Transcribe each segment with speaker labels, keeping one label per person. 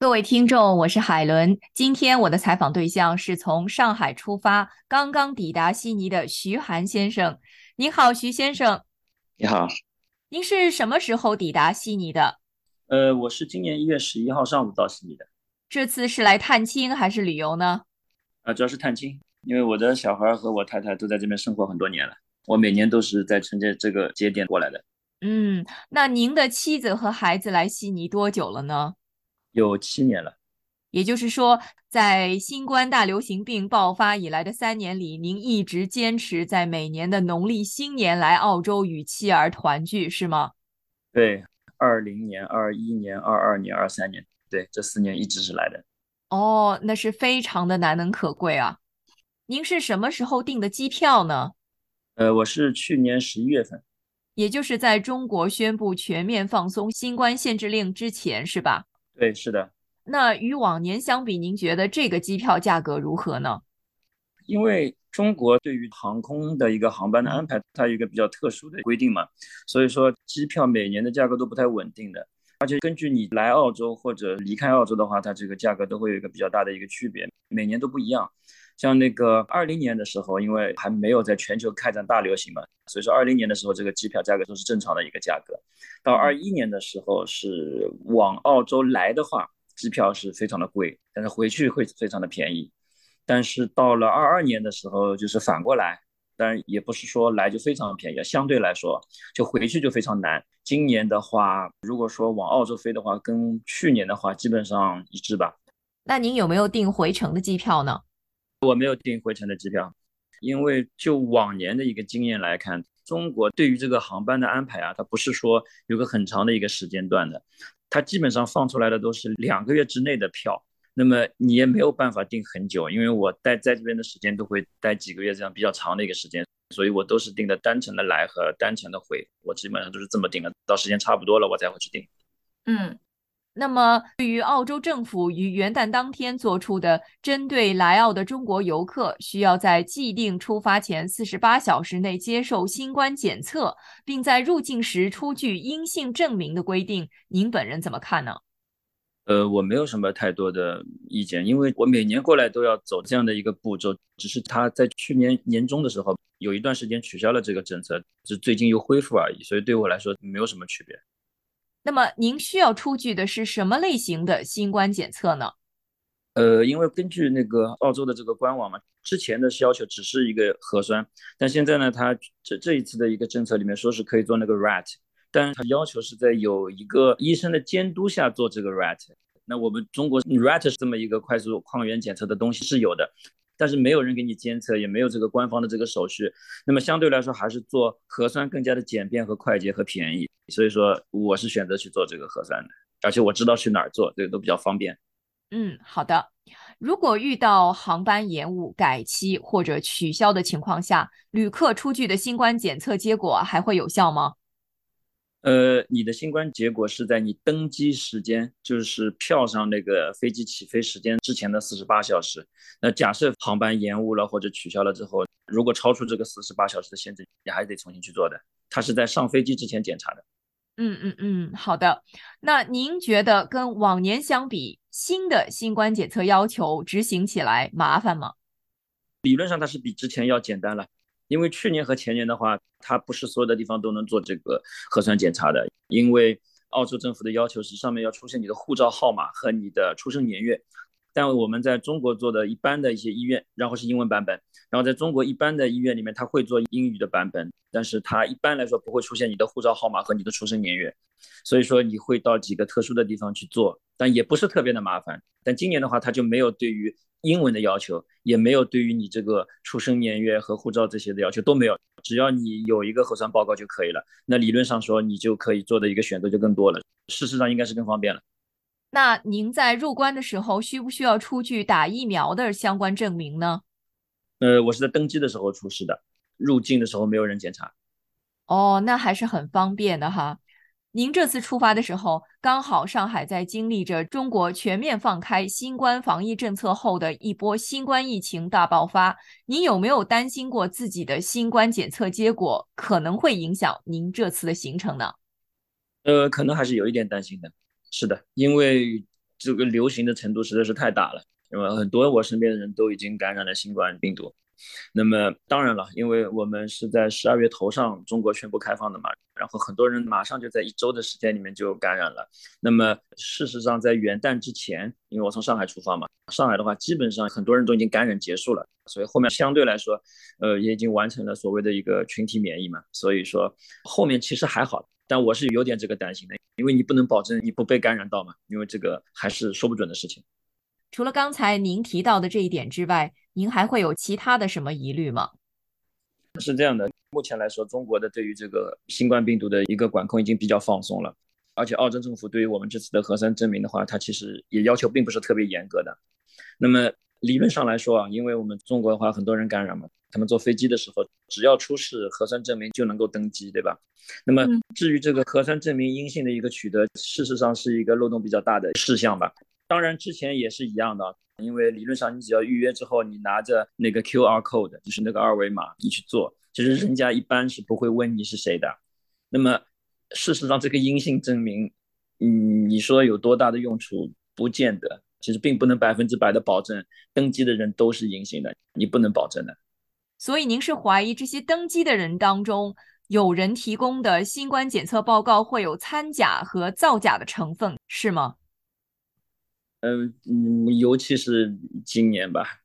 Speaker 1: 各位听众，我是海伦。今天我的采访对象是从上海出发，刚刚抵达悉尼的徐涵先生。您好，徐先生。
Speaker 2: 你好。
Speaker 1: 您是什么时候抵达悉尼的？
Speaker 2: 呃，我是今年一月十一号上午到悉尼的。
Speaker 1: 这次是来探亲还是旅游呢？
Speaker 2: 啊，主要是探亲，因为我的小孩和我太太都在这边生活很多年了，我每年都是在趁着这个节点过来的。
Speaker 1: 嗯，那您的妻子和孩子来悉尼多久了呢？
Speaker 2: 有七年了，
Speaker 1: 也就是说，在新冠大流行病爆发以来的三年里，您一直坚持在每年的农历新年来澳洲与妻儿团聚，是吗？
Speaker 2: 对，二零年、二一年、二二年、二三年，对，这四年一直是来的。
Speaker 1: 哦，那是非常的难能可贵啊！您是什么时候订的机票呢？
Speaker 2: 呃，我是去年十一月份，
Speaker 1: 也就是在中国宣布全面放松新冠限制令之前，是吧？
Speaker 2: 对，是的。
Speaker 1: 那与往年相比，您觉得这个机票价格如何呢？
Speaker 2: 因为中国对于航空的一个航班的安排，它有一个比较特殊的规定嘛，所以说机票每年的价格都不太稳定的，而且根据你来澳洲或者离开澳洲的话，它这个价格都会有一个比较大的一个区别，每年都不一样。像那个二零年的时候，因为还没有在全球开展大流行嘛，所以说二零年的时候这个机票价格都是正常的一个价格。到二一年的时候是往澳洲来的话，机票是非常的贵，但是回去会非常的便宜。但是到了二二年的时候就是反过来，当然也不是说来就非常便宜，相对来说就回去就非常难。今年的话，如果说往澳洲飞的话，跟去年的话基本上一致吧。
Speaker 1: 那您有没有订回程的机票呢？
Speaker 2: 我没有订回程的机票，因为就往年的一个经验来看，中国对于这个航班的安排啊，它不是说有个很长的一个时间段的，它基本上放出来的都是两个月之内的票，那么你也没有办法订很久，因为我待在这边的时间都会待几个月这样比较长的一个时间，所以我都是订的单程的来和单程的回，我基本上都是这么订的，到时间差不多了我才会去订。
Speaker 1: 嗯。那么，对于澳洲政府于元旦当天做出的针对来澳的中国游客需要在既定出发前四十八小时内接受新冠检测，并在入境时出具阴性证明的规定，您本人怎么看呢？
Speaker 2: 呃，我没有什么太多的意见，因为我每年过来都要走这样的一个步骤，只是他在去年年中的时候有一段时间取消了这个政策，是最近又恢复而已，所以对我来说没有什么区别。
Speaker 1: 那么您需要出具的是什么类型的新冠检测呢？
Speaker 2: 呃，因为根据那个澳洲的这个官网嘛，之前的要求只是一个核酸，但现在呢，它这这一次的一个政策里面说是可以做那个 RAT，但是它要求是在有一个医生的监督下做这个 RAT。那我们中国 RAT 是这么一个快速抗原检测的东西是有的。但是没有人给你监测，也没有这个官方的这个手续，那么相对来说还是做核酸更加的简便和快捷和便宜，所以说我是选择去做这个核酸的，而且我知道去哪儿做，这个都比较方便。
Speaker 1: 嗯，好的。如果遇到航班延误、改期或者取消的情况下，旅客出具的新冠检测结果还会有效吗？
Speaker 2: 呃，你的新冠结果是在你登机时间，就是票上那个飞机起飞时间之前的四十八小时。那假设航班延误了或者取消了之后，如果超出这个四十八小时的限制，你还得重新去做的。它是在上飞机之前检查的。
Speaker 1: 嗯嗯嗯，好的。那您觉得跟往年相比，新的新冠检测要求执行起来麻烦吗？
Speaker 2: 理论上它是比之前要简单了。因为去年和前年的话，它不是所有的地方都能做这个核酸检查的，因为澳洲政府的要求是上面要出现你的护照号码和你的出生年月，但我们在中国做的一般的一些医院，然后是英文版本，然后在中国一般的医院里面，它会做英语的版本，但是它一般来说不会出现你的护照号码和你的出生年月，所以说你会到几个特殊的地方去做，但也不是特别的麻烦。但今年的话，它就没有对于英文的要求也没有，对于你这个出生年月和护照这些的要求都没有，只要你有一个核酸报告就可以了。那理论上说，你就可以做的一个选择就更多了。事实上应该是更方便了。
Speaker 1: 那您在入关的时候需不需要出具打疫苗的相关证明呢？
Speaker 2: 呃，我是在登机的时候出示的，入境的时候没有人检查。
Speaker 1: 哦，那还是很方便的哈。您这次出发的时候，刚好上海在经历着中国全面放开新冠防疫政策后的一波新冠疫情大爆发。您有没有担心过自己的新冠检测结果可能会影响您这次的行程呢？
Speaker 2: 呃，可能还是有一点担心的。是的，因为这个流行的程度实在是太大了，因为很多我身边的人都已经感染了新冠病毒。那么当然了，因为我们是在十二月头上中国宣布开放的嘛，然后很多人马上就在一周的时间里面就感染了。那么事实上，在元旦之前，因为我从上海出发嘛，上海的话基本上很多人都已经感染结束了，所以后面相对来说，呃，也已经完成了所谓的一个群体免疫嘛。所以说后面其实还好，但我是有点这个担心的，因为你不能保证你不被感染到嘛，因为这个还是说不准的事情。
Speaker 1: 除了刚才您提到的这一点之外，您还会有其他的什么疑虑吗？
Speaker 2: 是这样的，目前来说，中国的对于这个新冠病毒的一个管控已经比较放松了，而且澳洲政府对于我们这次的核酸证明的话，它其实也要求并不是特别严格的。那么理论上来说啊，因为我们中国的话很多人感染嘛，他们坐飞机的时候只要出示核酸证明就能够登机，对吧？那么至于这个核酸证明阴性的一个取得，事实上是一个漏洞比较大的事项吧。当然，之前也是一样的，因为理论上你只要预约之后，你拿着那个 QR code，就是那个二维码，你去做，其实人家一般是不会问你是谁的。那么事实上，这个阴性证明，嗯，你说有多大的用处？不见得，其实并不能百分之百的保证登机的人都是阴性的，你不能保证的。
Speaker 1: 所以您是怀疑这些登机的人当中，有人提供的新冠检测报告会有掺假和造假的成分，是吗？
Speaker 2: 嗯嗯，尤其是今年吧，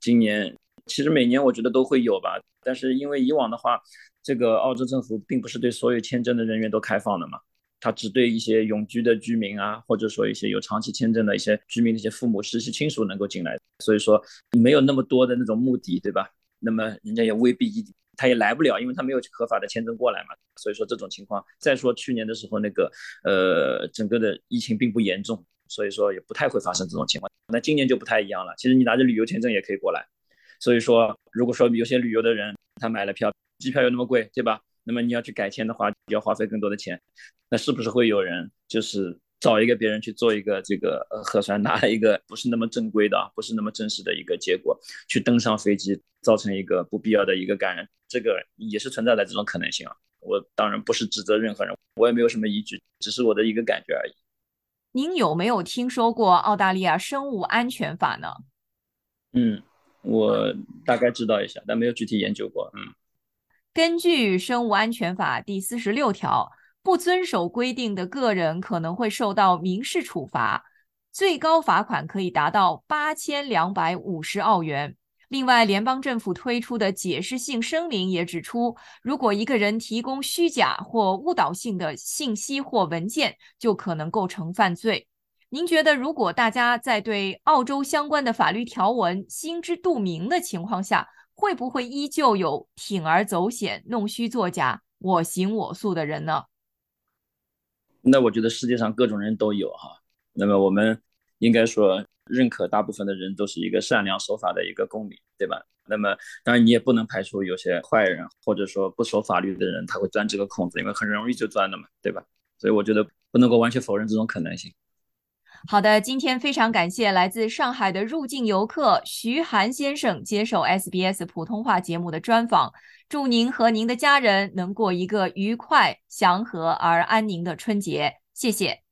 Speaker 2: 今年其实每年我觉得都会有吧，但是因为以往的话，这个澳洲政府并不是对所有签证的人员都开放的嘛，他只对一些永居的居民啊，或者说一些有长期签证的一些居民的一些父母、实习亲属能够进来，所以说没有那么多的那种目的，对吧？那么人家也未必一他也来不了，因为他没有合法的签证过来嘛，所以说这种情况。再说去年的时候，那个呃，整个的疫情并不严重。所以说也不太会发生这种情况，那今年就不太一样了。其实你拿着旅游签证也可以过来。所以说，如果说有些旅游的人他买了票，机票又那么贵，对吧？那么你要去改签的话，要花费更多的钱。那是不是会有人就是找一个别人去做一个这个呃核酸，拿了一个不是那么正规的、不是那么正式的一个结果，去登上飞机，造成一个不必要的一个感染？这个也是存在的这种可能性啊。我当然不是指责任何人，我也没有什么依据，只是我的一个感觉而已。
Speaker 1: 您有没有听说过澳大利亚生物安全法呢？
Speaker 2: 嗯，我大概知道一下，但没有具体研究过。嗯，
Speaker 1: 根据生物安全法第四十六条，不遵守规定的个人可能会受到民事处罚，最高罚款可以达到八千两百五十澳元。另外，联邦政府推出的解释性声明也指出，如果一个人提供虚假或误导性的信息或文件，就可能构成犯罪。您觉得，如果大家在对澳洲相关的法律条文心知肚明的情况下，会不会依旧有铤而走险、弄虚作假、我行我素的人呢？
Speaker 2: 那我觉得世界上各种人都有哈。那么我们应该说。认可大部分的人都是一个善良守法的一个公民，对吧？那么当然你也不能排除有些坏人或者说不守法律的人，他会钻这个空子，因为很容易就钻了嘛，对吧？所以我觉得不能够完全否认这种可能性。
Speaker 1: 好的，今天非常感谢来自上海的入境游客徐涵先生接受 SBS 普通话节目的专访。祝您和您的家人能过一个愉快、祥和而安宁的春节。谢谢。